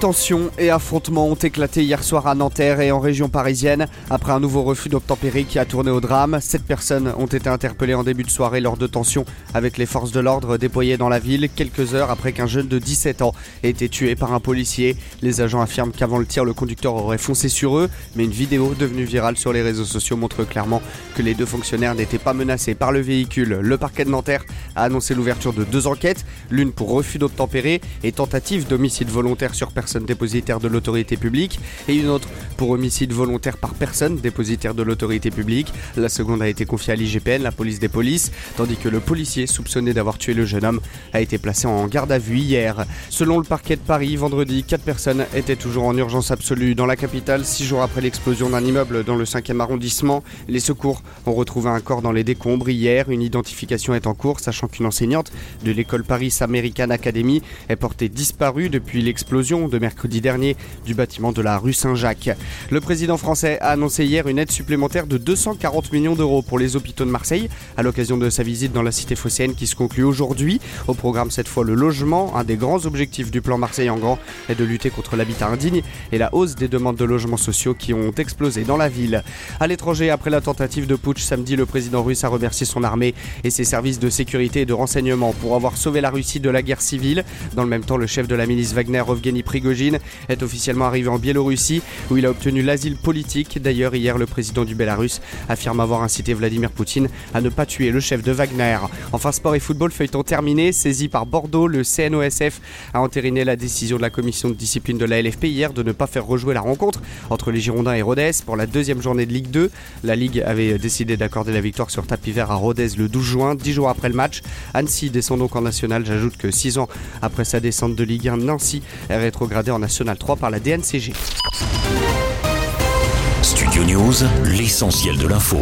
Tensions et affrontements ont éclaté hier soir à Nanterre et en région parisienne après un nouveau refus d'obtempérer qui a tourné au drame. Sept personnes ont été interpellées en début de soirée lors de tensions avec les forces de l'ordre déployées dans la ville quelques heures après qu'un jeune de 17 ans ait été tué par un policier. Les agents affirment qu'avant le tir, le conducteur aurait foncé sur eux, mais une vidéo devenue virale sur les réseaux sociaux montre clairement que les deux fonctionnaires n'étaient pas menacés par le véhicule. Le parquet de Nanterre a annoncé l'ouverture de deux enquêtes, l'une pour refus d'obtempérer et tentative d'homicide volontaire sur personne dépositaire de l'autorité publique et une autre pour homicide volontaire par personne dépositaire de l'autorité publique. La seconde a été confiée à l'IGPN, la police des polices, tandis que le policier soupçonné d'avoir tué le jeune homme a été placé en garde à vue hier. Selon le parquet de Paris, vendredi, quatre personnes étaient toujours en urgence absolue dans la capitale, six jours après l'explosion d'un immeuble dans le 5e arrondissement. Les secours ont retrouvé un corps dans les décombres hier. Une identification est en cours, sachant qu'une enseignante de l'école Paris American Academy est portée disparue depuis l'explosion de mercredi dernier du bâtiment de la rue Saint-Jacques. Le président français a annoncé hier une aide supplémentaire de 240 millions d'euros pour les hôpitaux de Marseille à l'occasion de sa visite dans la cité phocéenne qui se conclut aujourd'hui. Au programme cette fois le logement, un des grands objectifs du plan Marseille en grand est de lutter contre l'habitat indigne et la hausse des demandes de logements sociaux qui ont explosé dans la ville. À l'étranger, après la tentative de putsch samedi, le président russe a remercié son armée et ses services de sécurité et de renseignement pour avoir sauvé la Russie de la guerre civile. Dans le même temps, le chef de la milice Wagner, Evgeny Est officiellement arrivé en Biélorussie où il a obtenu l'asile politique. D'ailleurs, hier, le président du Bélarus affirme avoir incité Vladimir Poutine à ne pas tuer le chef de Wagner. Enfin, sport et football, feuilleton terminé. Saisi par Bordeaux, le CNOSF a entériné la décision de la commission de discipline de la LFP hier de ne pas faire rejouer la rencontre entre les Girondins et Rodez pour la deuxième journée de Ligue 2. La Ligue avait décidé d'accorder la victoire sur tapis vert à Rodez le 12 juin, dix jours après le match. Annecy descend donc en national. J'ajoute que six ans après sa descente de Ligue 1, Nancy est en National 3 par la DNCG. Studio News, l'essentiel de l'info.